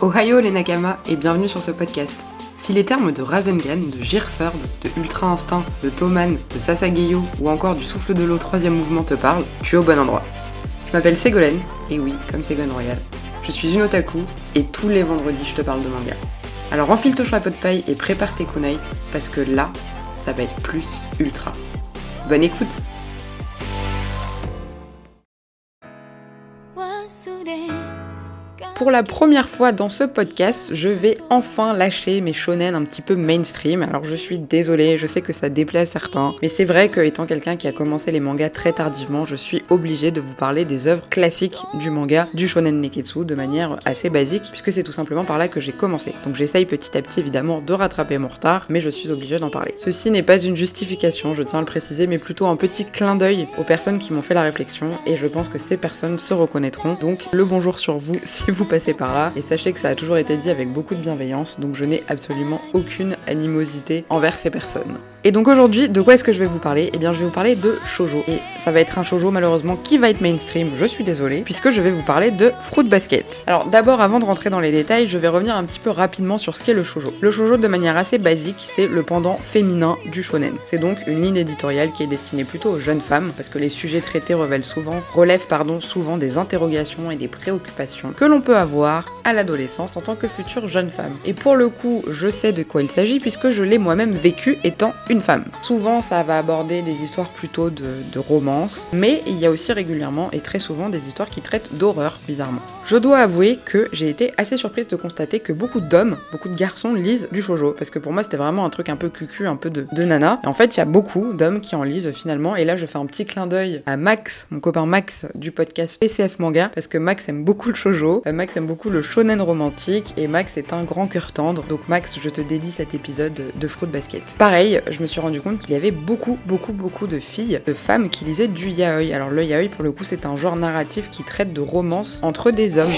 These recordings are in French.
Ohio les Nakama et bienvenue sur ce podcast. Si les termes de Rasengan, de Girford, de Ultra Instinct, de Toman, de Sasageyo ou encore du souffle de l'eau troisième mouvement te parlent, tu es au bon endroit. Je m'appelle Ségolène, et oui, comme Ségolène Royal. Je suis une otaku et tous les vendredis je te parle de manga. Alors enfile ton chapeau de paille et prépare tes kunai parce que là, ça va être plus ultra. Bonne écoute Pour la première fois dans ce podcast, je vais enfin lâcher mes shonen un petit peu mainstream. Alors je suis désolée, je sais que ça déplaît à certains, mais c'est vrai que étant quelqu'un qui a commencé les mangas très tardivement, je suis obligée de vous parler des œuvres classiques du manga, du shonen neketsu, de manière assez basique, puisque c'est tout simplement par là que j'ai commencé. Donc j'essaye petit à petit évidemment de rattraper mon retard, mais je suis obligée d'en parler. Ceci n'est pas une justification, je tiens à le préciser, mais plutôt un petit clin d'œil aux personnes qui m'ont fait la réflexion, et je pense que ces personnes se reconnaîtront. Donc le bonjour sur vous si vous passez par là. Et sachez que ça a toujours été dit avec beaucoup de bienveillance, donc je n'ai absolument aucune animosité envers ces personnes. Et donc aujourd'hui, de quoi est-ce que je vais vous parler? Eh bien, je vais vous parler de shoujo. Et ça va être un shoujo malheureusement qui va être mainstream, je suis désolée, puisque je vais vous parler de Fruit Basket. Alors d'abord, avant de rentrer dans les détails, je vais revenir un petit peu rapidement sur ce qu'est le shoujo. Le shoujo, de manière assez basique, c'est le pendant féminin du shonen. C'est donc une ligne éditoriale qui est destinée plutôt aux jeunes femmes, parce que les sujets traités relèvent souvent, relèvent pardon, souvent des interrogations et des préoccupations que l'on peut avoir à l'adolescence en tant que future jeune femme. Et pour le coup, je sais de quoi il s'agit puisque je l'ai moi-même vécu étant une femme. Souvent, ça va aborder des histoires plutôt de, romance, mais il y a aussi régulièrement et très souvent des histoires qui traitent d'horreur, bizarrement. Je dois avouer que j'ai été assez surprise de constater que beaucoup d'hommes, beaucoup de garçons lisent du shoujo, parce que pour moi c'était vraiment un truc un peu cucu, un peu de, de nana. Et en fait, il y a beaucoup d'hommes qui en lisent finalement, et là je fais un petit clin d'œil à Max, mon copain Max du podcast PCF Manga, parce que Max aime beaucoup le shoujo, euh, Max aime beaucoup le shonen romantique, et Max est un grand cœur tendre, donc Max, je te dédie cet épisode de Fruit Basket. Pareil, je me suis rendu compte qu'il y avait beaucoup, beaucoup, beaucoup de filles, de femmes qui lisaient du yaoi. Alors le yaoi, pour le coup, c'est un genre narratif qui traite de romance entre des hommes.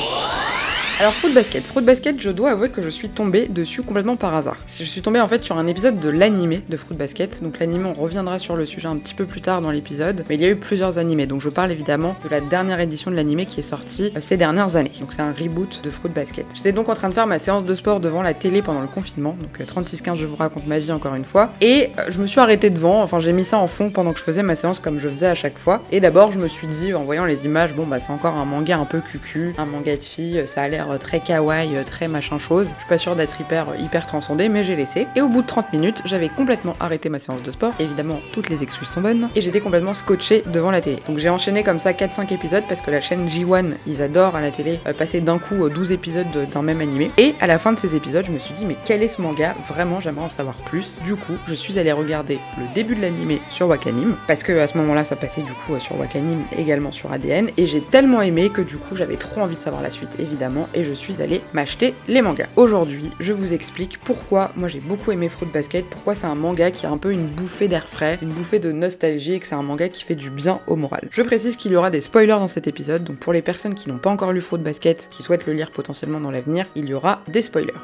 Alors Fruit Basket, Fruit Basket, je dois avouer que je suis tombée dessus complètement par hasard. Je suis tombée en fait sur un épisode de l'animé de Fruit Basket. Donc l'animé, on reviendra sur le sujet un petit peu plus tard dans l'épisode, mais il y a eu plusieurs animés. Donc je parle évidemment de la dernière édition de l'animé qui est sortie euh, ces dernières années. Donc c'est un reboot de Fruit Basket. J'étais donc en train de faire ma séance de sport devant la télé pendant le confinement. Donc 36-15, je vous raconte ma vie encore une fois. Et euh, je me suis arrêtée devant, enfin j'ai mis ça en fond pendant que je faisais ma séance comme je faisais à chaque fois. Et d'abord je me suis dit en voyant les images, bon bah c'est encore un manga un peu cucu, un manga de fille, ça a l'air très kawaii, très machin chose. Je suis pas sûre d'être hyper, hyper transcendée, mais j'ai laissé. Et au bout de 30 minutes, j'avais complètement arrêté ma séance de sport. Évidemment, toutes les excuses sont bonnes. Et j'étais complètement scotché devant la télé. Donc j'ai enchaîné comme ça 4-5 épisodes parce que la chaîne J1, ils adorent à la télé euh, passer d'un coup 12 épisodes d'un même animé. Et à la fin de ces épisodes, je me suis dit, mais quel est ce manga? Vraiment, j'aimerais en savoir plus. Du coup, je suis allée regarder le début de l'animé sur Wakanim. Parce que à ce moment-là, ça passait du coup sur Wakanim, également sur ADN. Et j'ai tellement aimé que du coup, j'avais trop envie de savoir la suite, évidemment. Et je suis allée m'acheter les mangas. Aujourd'hui, je vous explique pourquoi moi j'ai beaucoup aimé Fruit Basket, pourquoi c'est un manga qui a un peu une bouffée d'air frais, une bouffée de nostalgie et que c'est un manga qui fait du bien au moral. Je précise qu'il y aura des spoilers dans cet épisode, donc pour les personnes qui n'ont pas encore lu Fruit Basket, qui souhaitent le lire potentiellement dans l'avenir, il y aura des spoilers.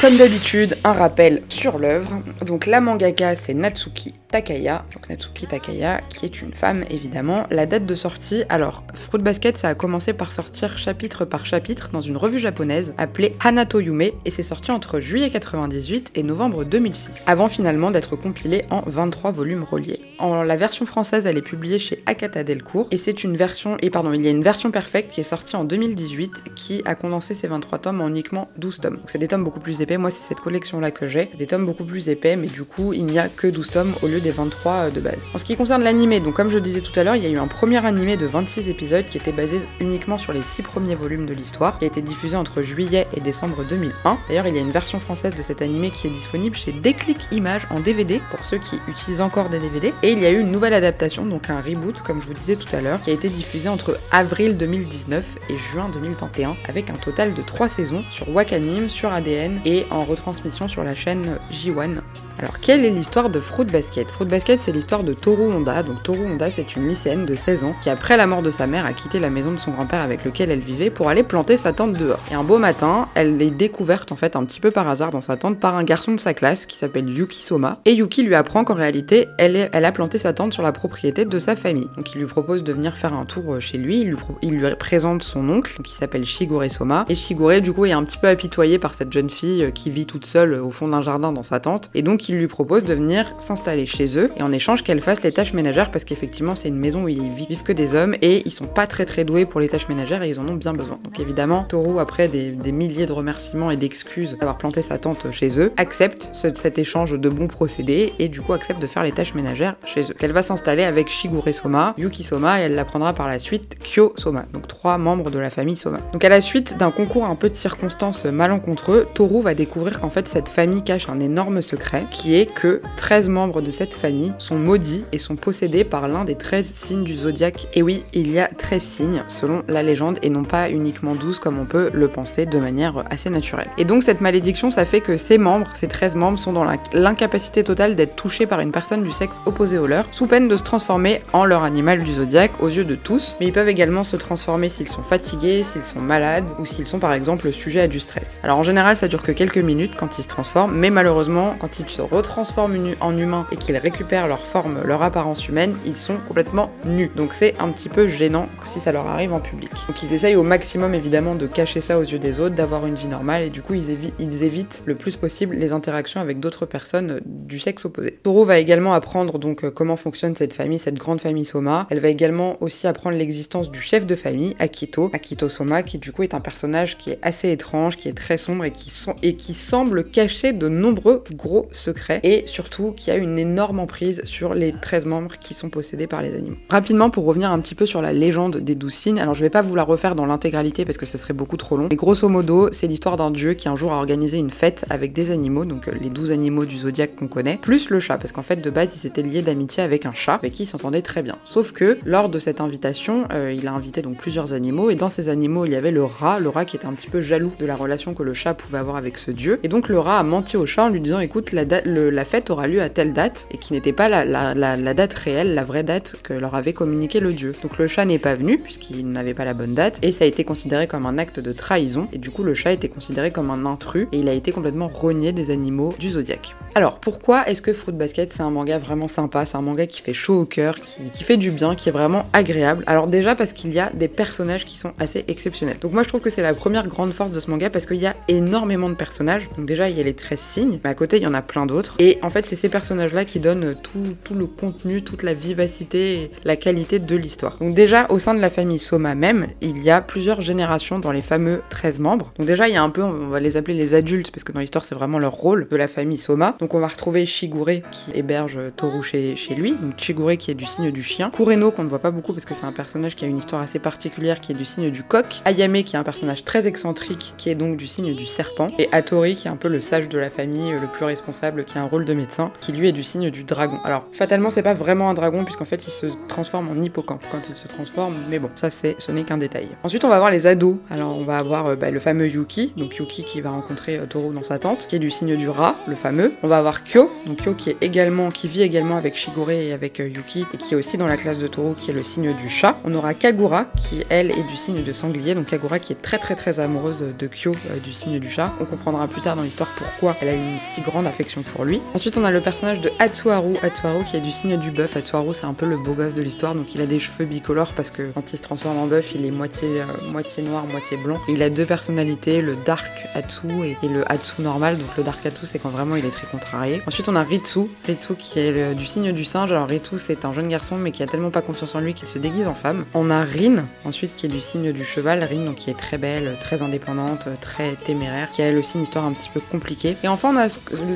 Comme d'habitude, un rappel sur l'œuvre. Donc la mangaka c'est Natsuki Takaya, donc Natsuki Takaya, qui est une femme évidemment. La date de sortie, alors Fruit Basket ça a commencé par sortir chapitre par chapitre dans une revue japonaise appelée Hanato Yume et c'est sorti entre juillet 98 et novembre 2006, avant finalement d'être compilé en 23 volumes reliés. En la version française elle est publiée chez Akata Delcourt et c'est une version, et pardon, il y a une version perfecte qui est sortie en 2018 qui a condensé ces 23 tomes en uniquement 12 tomes. Donc c'est des tomes beaucoup plus épais moi, c'est cette collection-là que j'ai. Des tomes beaucoup plus épais, mais du coup, il n'y a que 12 tomes au lieu des 23 euh, de base. En ce qui concerne l'animé, donc comme je disais tout à l'heure, il y a eu un premier animé de 26 épisodes qui était basé uniquement sur les 6 premiers volumes de l'histoire, qui a été diffusé entre juillet et décembre 2001. D'ailleurs, il y a une version française de cet animé qui est disponible chez Déclic Images en DVD, pour ceux qui utilisent encore des DVD. Et il y a eu une nouvelle adaptation, donc un reboot, comme je vous disais tout à l'heure, qui a été diffusé entre avril 2019 et juin 2021, avec un total de 3 saisons sur Wakanim, sur ADN et en retransmission sur la chaîne J1. Alors, quelle est l'histoire de Fruit Basket? Fruit Basket, c'est l'histoire de Toru Honda. Donc, Toru Honda, c'est une lycéenne de 16 ans qui, après la mort de sa mère, a quitté la maison de son grand-père avec lequel elle vivait pour aller planter sa tente dehors. Et un beau matin, elle est découverte en fait un petit peu par hasard dans sa tente par un garçon de sa classe qui s'appelle Yuki Soma. Et Yuki lui apprend qu'en réalité, elle, a planté sa tente sur la propriété de sa famille. Donc, il lui propose de venir faire un tour chez lui. Il lui, présente son oncle qui s'appelle Shigure Soma. Et Shigure, du coup, est un petit peu apitoyé par cette jeune fille qui vit toute seule au fond d'un jardin dans sa tente. Il lui propose de venir s'installer chez eux et en échange qu'elle fasse les tâches ménagères parce qu'effectivement, c'est une maison où ils vivent que des hommes et ils sont pas très très doués pour les tâches ménagères et ils en ont bien besoin. Donc, évidemment, Toru, après des, milliers de remerciements et d'excuses d'avoir planté sa tente chez eux, accepte cet échange de bons procédés et du coup accepte de faire les tâches ménagères chez eux. Qu'elle va s'installer avec Shigure Soma, Yuki Soma et elle l'apprendra par la suite Kyo Soma. Donc, trois membres de la famille Soma. Donc, à la suite d'un concours un peu de circonstances malencontreux, Toru va découvrir qu'en fait cette famille cache un énorme secret qui est que 13 membres de cette famille sont maudits et sont possédés par l'un des 13 signes du zodiaque. Et oui, il y a 13 signes selon la légende et non pas uniquement 12 comme on peut le penser de manière assez naturelle. Et donc cette malédiction, ça fait que ces membres, ces 13 membres, sont dans l'incapacité totale d'être touchés par une personne du sexe opposé au leur, sous peine de se transformer en leur animal du zodiaque aux yeux de tous, mais ils peuvent également se transformer s'ils sont fatigués, s'ils sont malades ou s'ils sont par exemple sujet à du stress. Alors en général, ça dure que quelques minutes quand ils se transforment, mais malheureusement, quand ils se retransforment en humains et qu'ils récupèrent leur forme, leur apparence humaine, ils sont complètement nus. Donc c'est un petit peu gênant si ça leur arrive en public. Donc ils essayent au maximum évidemment de cacher ça aux yeux des autres, d'avoir une vie normale et du coup ils, évitent le plus possible les interactions avec d'autres personnes du sexe opposé. Toro va également apprendre donc euh, comment fonctionne cette famille, cette grande famille Soma. Elle va également aussi apprendre l'existence du chef de famille, Akito, Akito Soma, qui du coup est un personnage qui est assez étrange, qui est très sombre et qui, sont, et qui semble cacher de nombreux gros secrets et surtout qui a une énorme emprise sur les 13 membres qui sont possédés par les animaux. Rapidement, pour revenir un petit peu sur la légende des douze signes, alors je vais pas vous la refaire dans l'intégralité parce que ce serait beaucoup trop long, mais grosso modo, c'est l'histoire d'un dieu qui un jour a organisé une fête avec des animaux, donc euh, les 12 animaux du zodiaque qu'on connaît, plus le chat, parce qu'en fait de base il s'était lié d'amitié avec un chat avec qui il s'entendait très bien. Sauf que lors de cette invitation, euh, il a invité donc plusieurs animaux et dans ces animaux il y avait le rat, le rat qui était un petit peu jaloux de la relation que le chat pouvait avoir avec ce dieu. Et donc le rat a menti au chat en lui disant écoute la, la fête aura lieu à telle date et qui n'était pas la, la, date réelle, la vraie date que leur avait communiqué le dieu. Donc le chat n'est pas venu puisqu'il n'avait pas la bonne date et ça a été considéré comme un acte de trahison et du coup le chat été considéré comme un intrus et il a été complètement renié des animaux du zodiaque. Alors pourquoi est-ce que Fruit Basket c'est un manga vraiment sympa, c'est un manga qui fait chaud au cœur, qui, qui fait du bien, qui est vraiment agréable Alors déjà parce qu'il y a des personnages qui sont assez exceptionnels. Donc moi je trouve que c'est la première grande force de ce manga parce qu'il y a énormément de personnages. Donc déjà il y a les 13 signes, mais à côté il y en a plein d'autres. Et en fait c'est ces personnages-là qui donnent tout, tout, le contenu, toute la vivacité et la qualité de l'histoire. Donc déjà au sein de la famille Soma même, il y a plusieurs générations dans les fameux 13 membres. Donc déjà il y a un peu, on va les appeler les adultes parce que dans l'histoire c'est vraiment leur rôle de la famille Soma. Donc on va retrouver Shigure qui héberge Toru chez, lui, donc Shigure qui est du signe du chien, Kureno qu'on ne voit pas beaucoup parce que c'est un personnage qui a une histoire assez particulière qui est du signe du coq, Ayame qui est un personnage très excentrique qui est donc du signe du serpent, et Atori qui est un peu le sage de la famille, le plus responsable, qui a un rôle de médecin, qui lui est du signe du dragon. Alors fatalement c'est pas vraiment un dragon puisqu'en fait il se transforme en hippocampe quand il se transforme, mais bon ça c'est ce n'est qu'un détail. Ensuite on va voir les ados. Alors on va avoir euh, bah, le fameux Yuki, donc Yuki qui va rencontrer euh, Toru dans sa tente, qui est du signe du rat, le fameux. Avoir Kyo, donc Kyo qui est également qui vit également avec Shigure et avec euh, Yuki et qui est aussi dans la classe de Toru qui est le signe du chat. On aura Kagura qui elle est du signe de sanglier, donc Kagura qui est très très très amoureuse de Kyo du signe du chat. On comprendra plus tard dans l'histoire pourquoi elle a une si grande affection pour lui. Ensuite on a le personnage de Atsuharu, Atsuharu qui est du signe du bœuf. Atsuharu c'est un peu le beau gosse de l'histoire, donc il a des cheveux bicolores parce que quand il se transforme en bœuf il est moitié, moitié noir, moitié blanc. il a deux personnalités, le Dark Atsu et, le Atsu normal. Donc le Dark Atsu, c'est quand vraiment il est très Ensuite, on a Ritsu, Ritsu qui est du signe du singe. Alors Ritsu, c'est un jeune garçon, mais qui a tellement pas confiance en lui qu'il se déguise en femme. On a Rin, ensuite, qui est du signe du cheval. Rin, donc qui est très belle, très indépendante, très téméraire, qui a elle aussi une histoire un petit peu compliquée. Et enfin, on a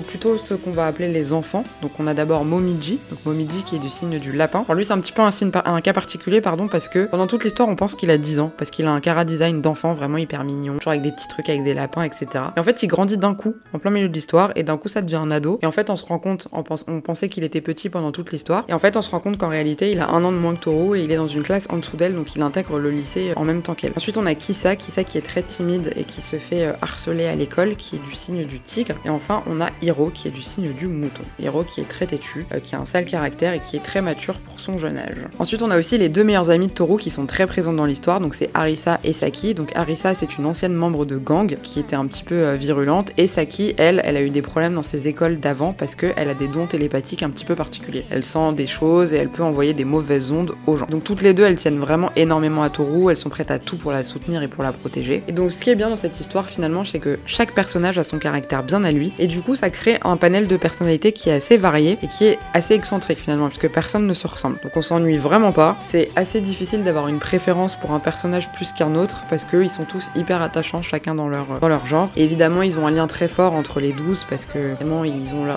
plutôt ce qu'on va appeler les enfants. Donc on a d'abord Momiji, donc Momiji qui est du signe du lapin. Alors lui, c'est un petit peu un cas particulier, pardon, parce que pendant toute l'histoire, on pense qu'il a 10 ans, parce qu'il a un cara design d'enfant vraiment hyper mignon, genre avec des petits trucs avec des lapins, etc. Et en fait, il grandit d'un coup, en plein milieu de l'histoire, et d'un coup, ça devient un Et en fait, on se rend compte, on, pensait qu'il était petit pendant toute l'histoire. Et en fait, on se rend compte qu'en réalité, il a un an de moins que Toru et il est dans une classe en dessous d'elle, donc il intègre le lycée en même temps qu'elle. Ensuite, on a Kisa, Kisa qui est très timide et qui se fait euh, harceler à l'école, qui est du signe du tigre. Et enfin, on a Hiro qui est du signe du mouton. Hiro qui est très têtu, euh, qui a un sale caractère et qui est très mature pour son jeune âge. Ensuite, on a aussi les deux meilleurs amis de Toru qui sont très présents dans l'histoire, donc c'est Arisa et Saki. Donc Arisa, c'est une ancienne membre de gang qui était un petit peu euh, virulente et Saki, elle, elle a eu des problèmes dans ses écoles d'avant parce qu'elle a des dons télépathiques un petit peu particuliers. Elle sent des choses et elle peut envoyer des mauvaises ondes aux gens. Donc toutes les deux, elles tiennent vraiment énormément à Toru, elles sont prêtes à tout pour la soutenir et pour la protéger. Et donc ce qui est bien dans cette histoire finalement, c'est que chaque personnage a son caractère bien à lui et du coup ça crée un panel de personnalités qui est assez varié et qui est assez excentrique finalement puisque personne ne se ressemble. Donc on s'ennuie vraiment pas. C'est assez difficile d'avoir une préférence pour un personnage plus qu'un autre parce qu'ils sont tous hyper attachants chacun dans leur, dans leur genre. Et évidemment ils ont un lien très fort entre les douze parce que vraiment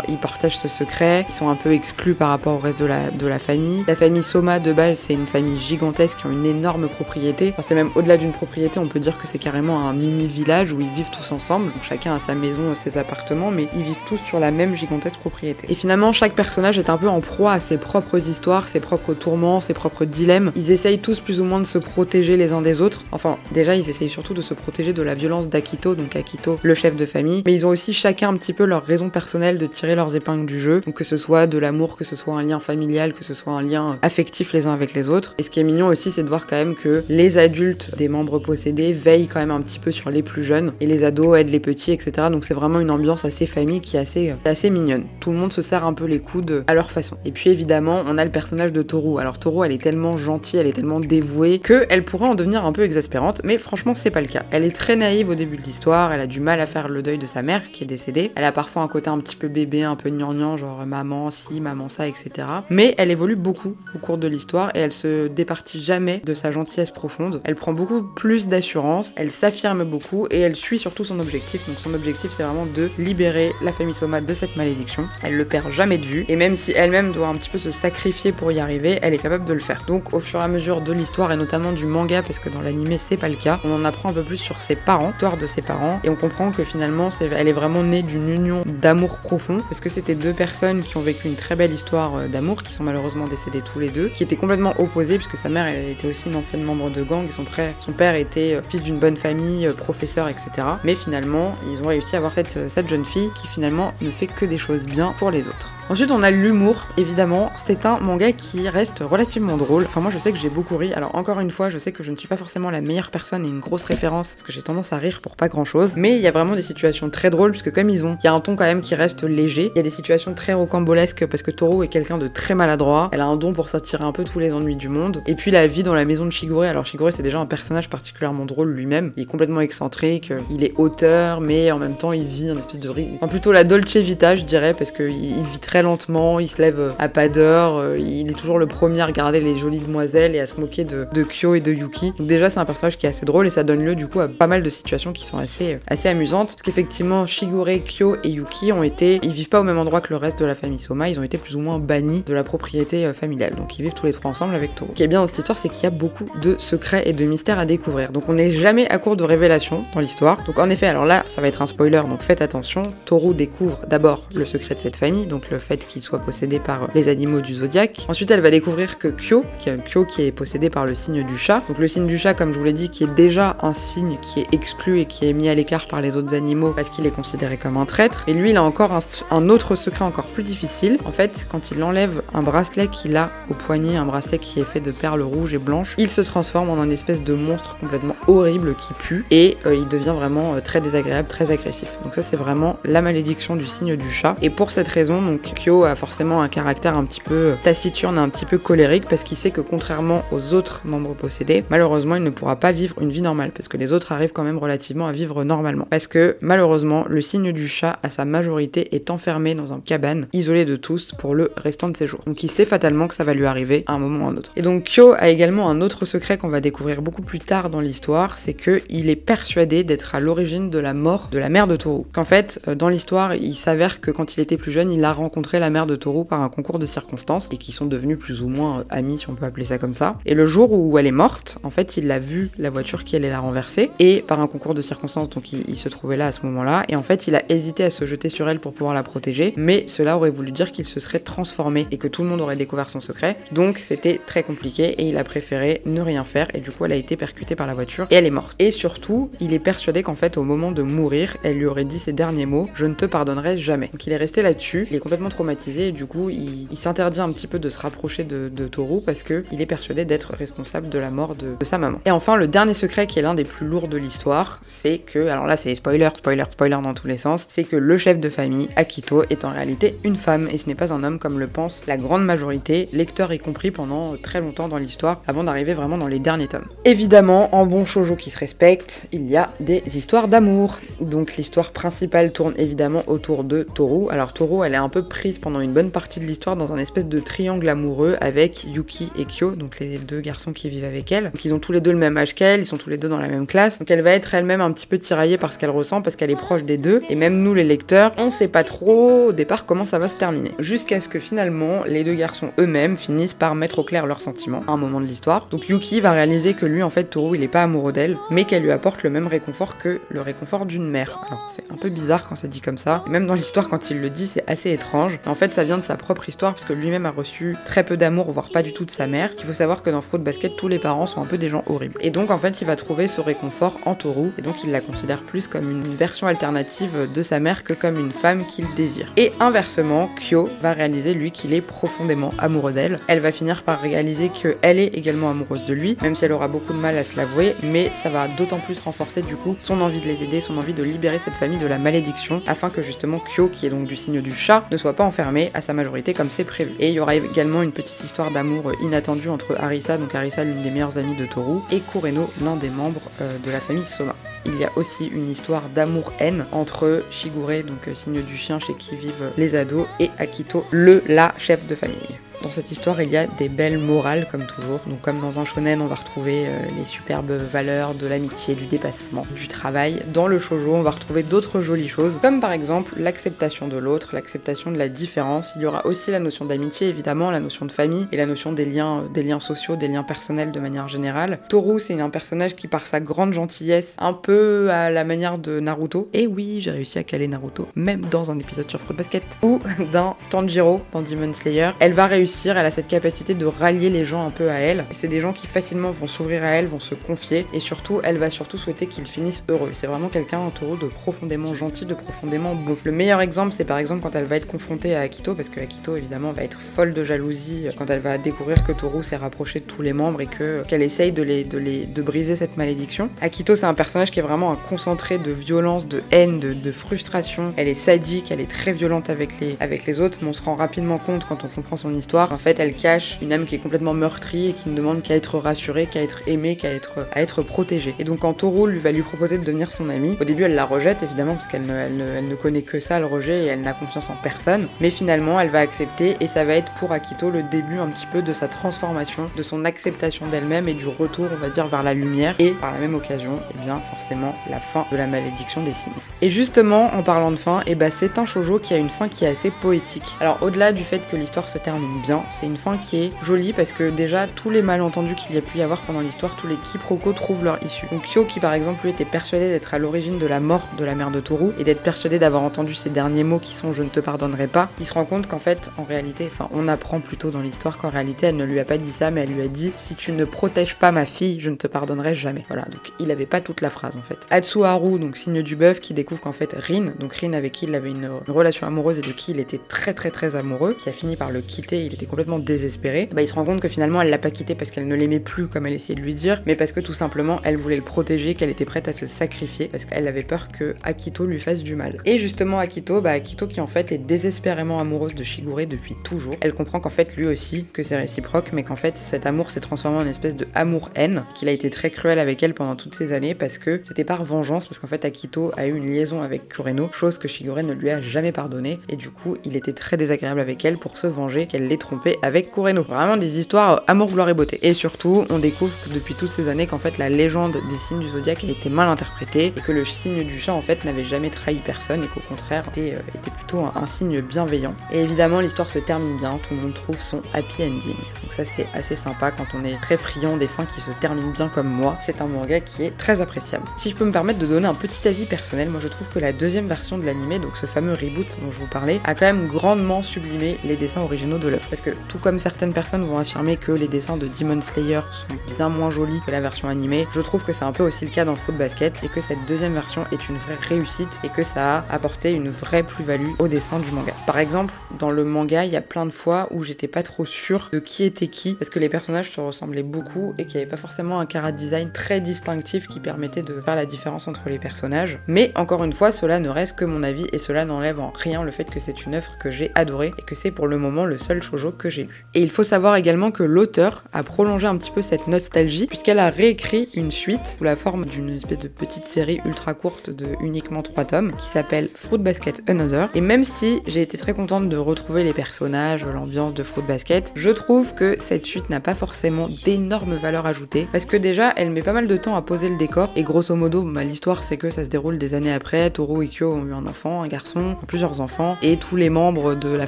ils, partagent ce secret, ils sont un peu exclus par rapport au reste de la, famille. La famille Soma de base c'est une famille gigantesque qui ont une énorme propriété. Enfin, c'est même au-delà d'une propriété, on peut dire que c'est carrément un mini village où ils vivent tous ensemble. Donc chacun a sa maison, ses appartements, mais ils vivent tous sur la même gigantesque propriété. Et finalement, chaque personnage est un peu en proie à ses propres histoires, ses propres tourments, ses propres dilemmes. Ils essayent tous plus ou moins de se protéger les uns des autres. Enfin, déjà, ils essayent surtout de se protéger de la violence d'Akito, donc Akito, le chef de famille. Mais ils ont aussi chacun un petit peu leur raison personnelle de tirer leurs épingles du jeu. Que ce soit de l'amour, que ce soit un lien familial, que ce soit un lien affectif les uns avec les autres. Et ce qui est mignon aussi, c'est de voir quand même que les adultes des membres possédés veillent quand même un petit peu sur les plus jeunes et les ados aident les petits, etc. Donc c'est vraiment une ambiance assez famille qui est assez, euh, assez mignonne. Tout le monde se serre un peu les coudes à leur façon. Et puis évidemment, on a le personnage de Toru. Alors Toru, elle est tellement gentille, elle est tellement dévouée que elle pourrait en devenir un peu exaspérante, mais franchement, c'est pas le cas. Elle est très naïve au début de l'histoire, elle a du mal à faire le deuil de sa mère qui est décédée. Elle a parfois un côté un petit peu bébé, un peu gnangnan, genre maman si, maman ça, etc. Mais elle évolue beaucoup au cours de l'histoire et elle se départit jamais de sa gentillesse profonde. Elle prend beaucoup plus d'assurance, elle s'affirme beaucoup et elle suit surtout son objectif. Donc son objectif c'est vraiment de libérer la famille Soma de cette malédiction. Elle le perd jamais de vue et même si elle-même doit un petit peu se sacrifier pour y arriver, elle est capable de le faire. Donc au fur et à mesure de l'histoire et notamment du manga parce que dans l'animé c'est pas le cas, on en apprend un peu plus sur ses parents, l'histoire de ses parents et on comprend que finalement elle est vraiment née d'une union d'amour profond parce que c'était deux personnes qui ont vécu une très belle histoire euh, d'amour qui sont malheureusement décédées tous les deux, qui étaient complètement opposées puisque sa mère était aussi une ancienne membre de gang et son, frère, son père était euh, fils d'une bonne famille, euh, professeur, etc. Mais finalement, ils ont réussi à avoir cette jeune fille qui finalement ne fait que des choses bien pour les autres. Ensuite, on a l'humour, évidemment. C'est un manga qui reste relativement drôle. Enfin, moi, je sais que j'ai beaucoup ri. Alors, encore une fois, je sais que je ne suis pas forcément la meilleure personne et une grosse référence, parce que j'ai tendance à rire pour pas grand chose. Mais il y a vraiment des situations très drôles, puisque comme ils ont, il y a un ton quand même qui reste léger. Il y a des situations très rocambolesques, parce que Toro est quelqu'un de très maladroit. Elle a un don pour s'attirer un peu tous les ennuis du monde. Et puis, la vie dans la maison de Shigure. Alors, Shigure, c'est déjà un personnage particulièrement drôle lui-même. Il est complètement excentrique. Il est auteur, mais en même temps, il vit un espèce de. Enfin, plutôt la Dolce Vita, je dirais, parce qu'il vit très lentement. Il se lève à pas d'heure. Il est toujours le premier à regarder les jolies demoiselles et à se moquer de, Kyo et de Yuki. Donc, déjà, c'est un personnage qui est assez drôle et ça donne lieu, du coup, à pas mal de situations qui sont assez, assez amusantes. Parce qu'effectivement, Shigure, Kyo et Yuki ont été. Ils vivent pas au même endroit que le reste de la famille Soma. Ils ont été plus ou moins bannis de la propriété euh, familiale. Donc, ils vivent tous les trois ensemble avec Toro. Ce qui est bien dans cette histoire, c'est qu'il y a beaucoup de secrets et de mystères à découvrir. Donc, on n'est jamais à court de révélations dans l'histoire. Donc, en effet, alors là, ça va être un spoiler, donc faites attention. Toru découvre d'abord le secret de cette famille, donc le qu'il soit possédé par les animaux du zodiaque. Ensuite, elle va découvrir que Kyo, qui est, Kyo qui est possédé par le signe du chat. Donc, le signe du chat, comme je vous l'ai dit, qui est déjà un signe qui est exclu et qui est mis à l'écart par les autres animaux parce qu'il est considéré comme un traître. Et lui, il a encore un, un autre secret encore plus difficile. En fait, quand il enlève un bracelet qu'il a au poignet, un bracelet qui est fait de perles rouges et blanches, il se transforme en un espèce de monstre complètement horrible qui pue et euh, il devient vraiment euh, très désagréable, très agressif. Donc ça c'est vraiment la malédiction du signe du chat. Et pour cette raison, donc Kyo a forcément un caractère un petit peu taciturne, un petit peu colérique parce qu'il sait que contrairement aux autres membres possédés, malheureusement il ne pourra pas vivre une vie normale parce que les autres arrivent quand même relativement à vivre normalement. Parce que malheureusement le signe du chat à sa majorité est enfermé dans un cabane, isolé de tous pour le restant de ses jours. Donc il sait fatalement que ça va lui arriver à un moment ou à un autre. Et donc Kyo a également un autre secret qu'on va découvrir beaucoup plus tard dans l'histoire, c'est que il est persuadé d'être à l'origine de la mort de la mère de Toru. Qu'en fait, dans l'histoire, il s'avère que quand il était plus jeune, il a rencontré la mère de Toru par un concours de circonstances et qui sont devenus plus ou moins euh, amis, si on peut appeler ça comme ça. Et le jour où elle est morte, en fait, il a vu la voiture qui allait la renverser et par un concours de circonstances, donc il, se trouvait là à ce moment-là. Et en fait, il a hésité à se jeter sur elle pour pouvoir la protéger, mais cela aurait voulu dire qu'il se serait transformé et que tout le monde aurait découvert son secret. Donc c'était très compliqué et il a préféré ne rien faire et du coup elle a été percutée par la voiture et elle est morte. Et surtout, il est persuadé qu'en fait au moment de mourir, elle lui aurait dit ces derniers mots "Je ne te pardonnerai jamais". Donc il est resté là-dessus, il est complètement traumatisé et du coup il, s'interdit un petit peu de se rapprocher de, Toru parce que il est persuadé d'être responsable de la mort de, de sa maman. Et enfin le dernier secret qui est l'un des plus lourds de l'histoire, c'est que alors là c'est spoiler, spoiler, spoiler dans tous les sens, c'est que le chef de famille Akito est en réalité une femme et ce n'est pas un homme comme le pense la grande majorité, lecteurs y compris pendant très longtemps dans l'histoire avant d'arriver vraiment dans les derniers tomes. Évidemment, en bon shoujo qui se respecte, il y a des histoires d'amour. Donc l'histoire principale tourne évidemment autour de Toru. Alors Toru, elle est un peu pendant une bonne partie de l'histoire dans un espèce de triangle amoureux avec Yuki et Kyo, donc les deux garçons qui vivent avec elle. Donc ils ont tous les deux le même âge qu'elle, ils sont tous les deux dans la même classe. Donc elle va être elle-même un petit peu tiraillée par ce qu'elle ressent parce qu'elle est proche des deux. Et même nous les lecteurs, on sait pas trop au départ comment ça va se terminer. Jusqu'à ce que finalement les deux garçons eux-mêmes finissent par mettre au clair leurs sentiments à un moment de l'histoire. Donc Yuki va réaliser que lui en fait Toru il est pas amoureux d'elle, mais qu'elle lui apporte le même réconfort que le réconfort d'une mère. Alors c'est un peu bizarre quand c'est dit comme ça. Et même dans l'histoire quand il le dit c'est assez étrange. En fait ça vient de sa propre histoire parce que lui-même a reçu très peu d'amour, voire pas du tout de sa mère. Il faut savoir que dans Fruit Basket tous les parents sont un peu des gens horribles. Et donc en fait il va trouver ce réconfort en Toru et donc il la considère plus comme une version alternative de sa mère que comme une femme qu'il désire. Et inversement, Kyo va réaliser lui qu'il est profondément amoureux d'elle. Elle va finir par réaliser qu'elle est également amoureuse de lui, même si elle aura beaucoup de mal à se l'avouer, mais ça va d'autant plus renforcer du coup son envie de les aider, son envie de libérer cette famille de la malédiction, afin que justement Kyo, qui est donc du signe du chat, ne soit enfermé à sa majorité comme c'est prévu. Et il y aura également une petite histoire d'amour inattendue entre Arisa, donc Arisa l'une des meilleures amies de Toru, et Kureno, l'un des membres euh, de la famille Soma. Il y a aussi une histoire d'amour-haine entre Shigure, donc euh, signe du chien chez qui vivent les ados, et Akito, le la chef de famille. Dans cette histoire, il y a des belles morales, comme toujours. Donc, comme dans un shonen, on va retrouver euh, les superbes valeurs de l'amitié, du dépassement, du travail. Dans le shoujo, on va retrouver d'autres jolies choses, comme par exemple l'acceptation de l'autre, l'acceptation de la différence. Il y aura aussi la notion d'amitié, évidemment, la notion de famille et la notion des liens, des liens sociaux, des liens personnels de manière générale. Toru, c'est un personnage qui, par sa grande gentillesse, un peu à la manière de Naruto. Et oui, j'ai réussi à caler Naruto, même dans un épisode sur Fruit Basket, ou d'un Tanjiro dans Demon Slayer. Elle va réussir elle a cette capacité de rallier les gens un peu à elle. C'est des gens qui facilement vont s'ouvrir à elle, vont se confier, et surtout, elle va surtout souhaiter qu'ils finissent heureux. C'est vraiment quelqu'un en taureau de profondément gentil, de profondément beau. Le meilleur exemple, c'est par exemple quand elle va être confrontée à Akito, parce que Akito évidemment va être folle de jalousie quand elle va découvrir que Toru s'est rapproché de tous les membres et que qu'elle essaye de les, de les de briser cette malédiction. Akito, c'est un personnage qui est vraiment un concentré de violence, de haine, de, de frustration. Elle est sadique, elle est très violente avec les avec les autres, mais on se rend rapidement compte quand on comprend son histoire en fait, elle cache une âme qui est complètement meurtrie et qui ne demande qu'à être rassurée, qu'à être aimée, qu'à être, à être protégée. Et donc, quand Toru lui va lui proposer de devenir son amie, au début, elle la rejette évidemment parce qu'elle ne, connaît que ça, le rejet, et elle n'a confiance en personne. Mais finalement, elle va accepter et ça va être pour Akito le début un petit peu de sa transformation, de son acceptation d'elle-même et du retour, on va dire, vers la lumière. Et par la même occasion, eh bien, forcément, la fin de la malédiction des signes. Et justement, en parlant de fin, eh ben, c'est un shoujo qui a une fin qui est assez poétique. Alors, au-delà du fait que l'histoire se termine bien, c'est une fin qui est jolie parce que déjà tous les malentendus qu'il y a pu y avoir pendant l'histoire, tous les quiproquos trouvent leur issue. Donc Kyo qui par exemple lui était persuadé d'être à l'origine de la mort de la mère de Toru et d'être persuadé d'avoir entendu ces derniers mots qui sont je ne te pardonnerai pas, il se rend compte qu'en fait en réalité, enfin on apprend plutôt dans l'histoire qu'en réalité elle ne lui a pas dit ça mais elle lui a dit si tu ne protèges pas ma fille, je ne te pardonnerai jamais. Voilà, donc il avait pas toute la phrase en fait. Atsuharu, donc signe du bœuf, qui découvre qu'en fait Rin, donc Rin avec qui il avait une, relation amoureuse et de qui il était très très très amoureux, qui a fini par le quitter, était complètement désespéré, bah, il se rend compte que finalement elle l'a pas quitté parce qu'elle ne l'aimait plus comme elle essayait de lui dire, mais parce que tout simplement elle voulait le protéger, qu'elle était prête à se sacrifier parce qu'elle avait peur que Akito lui fasse du mal. Et justement Akito, bah Akito qui en fait est désespérément amoureuse de Shigure depuis toujours, elle comprend qu'en fait lui aussi que c'est réciproque, mais qu'en fait cet amour s'est transformé en une espèce de amour-haine, qu'il a été très cruel avec elle pendant toutes ces années parce que c'était par vengeance, parce qu'en fait Akito a eu une liaison avec Kureno, chose que Shigure ne lui a jamais pardonné, et du coup il était très désagréable avec elle pour se venger qu'elle l'ait avec Kureno. Vraiment des histoires amour, gloire et beauté. Et surtout, on découvre que depuis toutes ces années qu'en fait la légende des signes du zodiaque a été mal interprétée et que le signe du chat en fait n'avait jamais trahi personne et qu'au contraire était, euh, était plutôt un, signe bienveillant. Et évidemment, l'histoire se termine bien, tout le monde trouve son happy ending. Donc ça c'est assez sympa quand on est très friand des fins qui se terminent bien comme moi. C'est un manga qui est très appréciable. Si je peux me permettre de donner un petit avis personnel, moi je trouve que la deuxième version de l'anime, donc ce fameux reboot dont je vous parlais, a quand même grandement sublimé les dessins originaux de l'œuvre. Parce que tout comme certaines personnes vont affirmer que les dessins de Demon Slayer sont bien moins jolis que la version animée, je trouve que c'est un peu aussi le cas dans Fruit Basket et que cette deuxième version est une vraie réussite et que ça a apporté une vraie plus-value au dessin du manga. Par exemple, dans le manga, il y a plein de fois où j'étais pas trop sûre de qui était qui parce que les personnages se ressemblaient beaucoup et qu'il n'y avait pas forcément un cara design très distinctif qui permettait de faire la différence entre les personnages. Mais encore une fois, cela ne reste que mon avis et cela n'enlève en rien le fait que c'est une œuvre que j'ai adorée et que c'est pour le moment le seul shoujo que j'ai lu. Et il faut savoir également que l'auteur a prolongé un petit peu cette nostalgie puisqu'elle a réécrit une suite sous la forme d'une espèce de petite série ultra courte de uniquement trois tomes qui s'appelle Fruit Basket Another. Et même si j'ai été très contente de retrouver les personnages, l'ambiance de Fruit Basket, je trouve que cette suite n'a pas forcément d'énormes valeurs ajoutées parce que déjà elle met pas mal de temps à poser le décor et grosso modo bah, l'histoire c'est que ça se déroule des années après, Toru et Kyo ont eu un enfant, un garçon, plusieurs enfants et tous les membres de la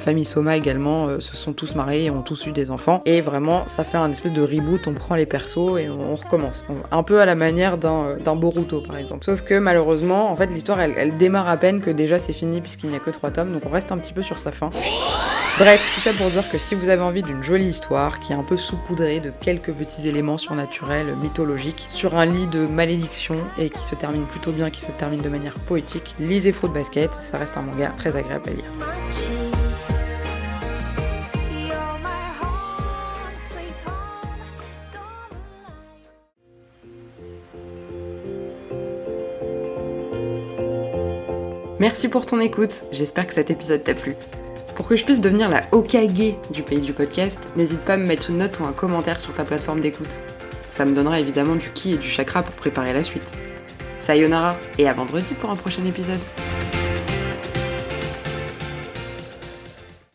famille Soma également euh, se sont tous mariés ont tous eu des enfants et vraiment ça fait un espèce de reboot, on prend les persos et on, recommence. Un peu à la manière d'un Boruto par exemple. Sauf que malheureusement en fait l'histoire elle, elle démarre à peine que déjà c'est fini puisqu'il n'y a que trois tomes donc on reste un petit peu sur sa fin. Bref, tout ça pour dire que si vous avez envie d'une jolie histoire qui est un peu saupoudrée de quelques petits éléments surnaturels, mythologiques, sur un lit de malédiction et qui se termine plutôt bien, qui se termine de manière poétique, lisez Fruit Basket, ça reste un manga très agréable à lire. Merci pour ton écoute, j'espère que cet épisode t'a plu. Pour que je puisse devenir la Okage du pays du podcast, n'hésite pas à me mettre une note ou un commentaire sur ta plateforme d'écoute. Ça me donnera évidemment du ki et du chakra pour préparer la suite. Sayonara et à vendredi pour un prochain épisode.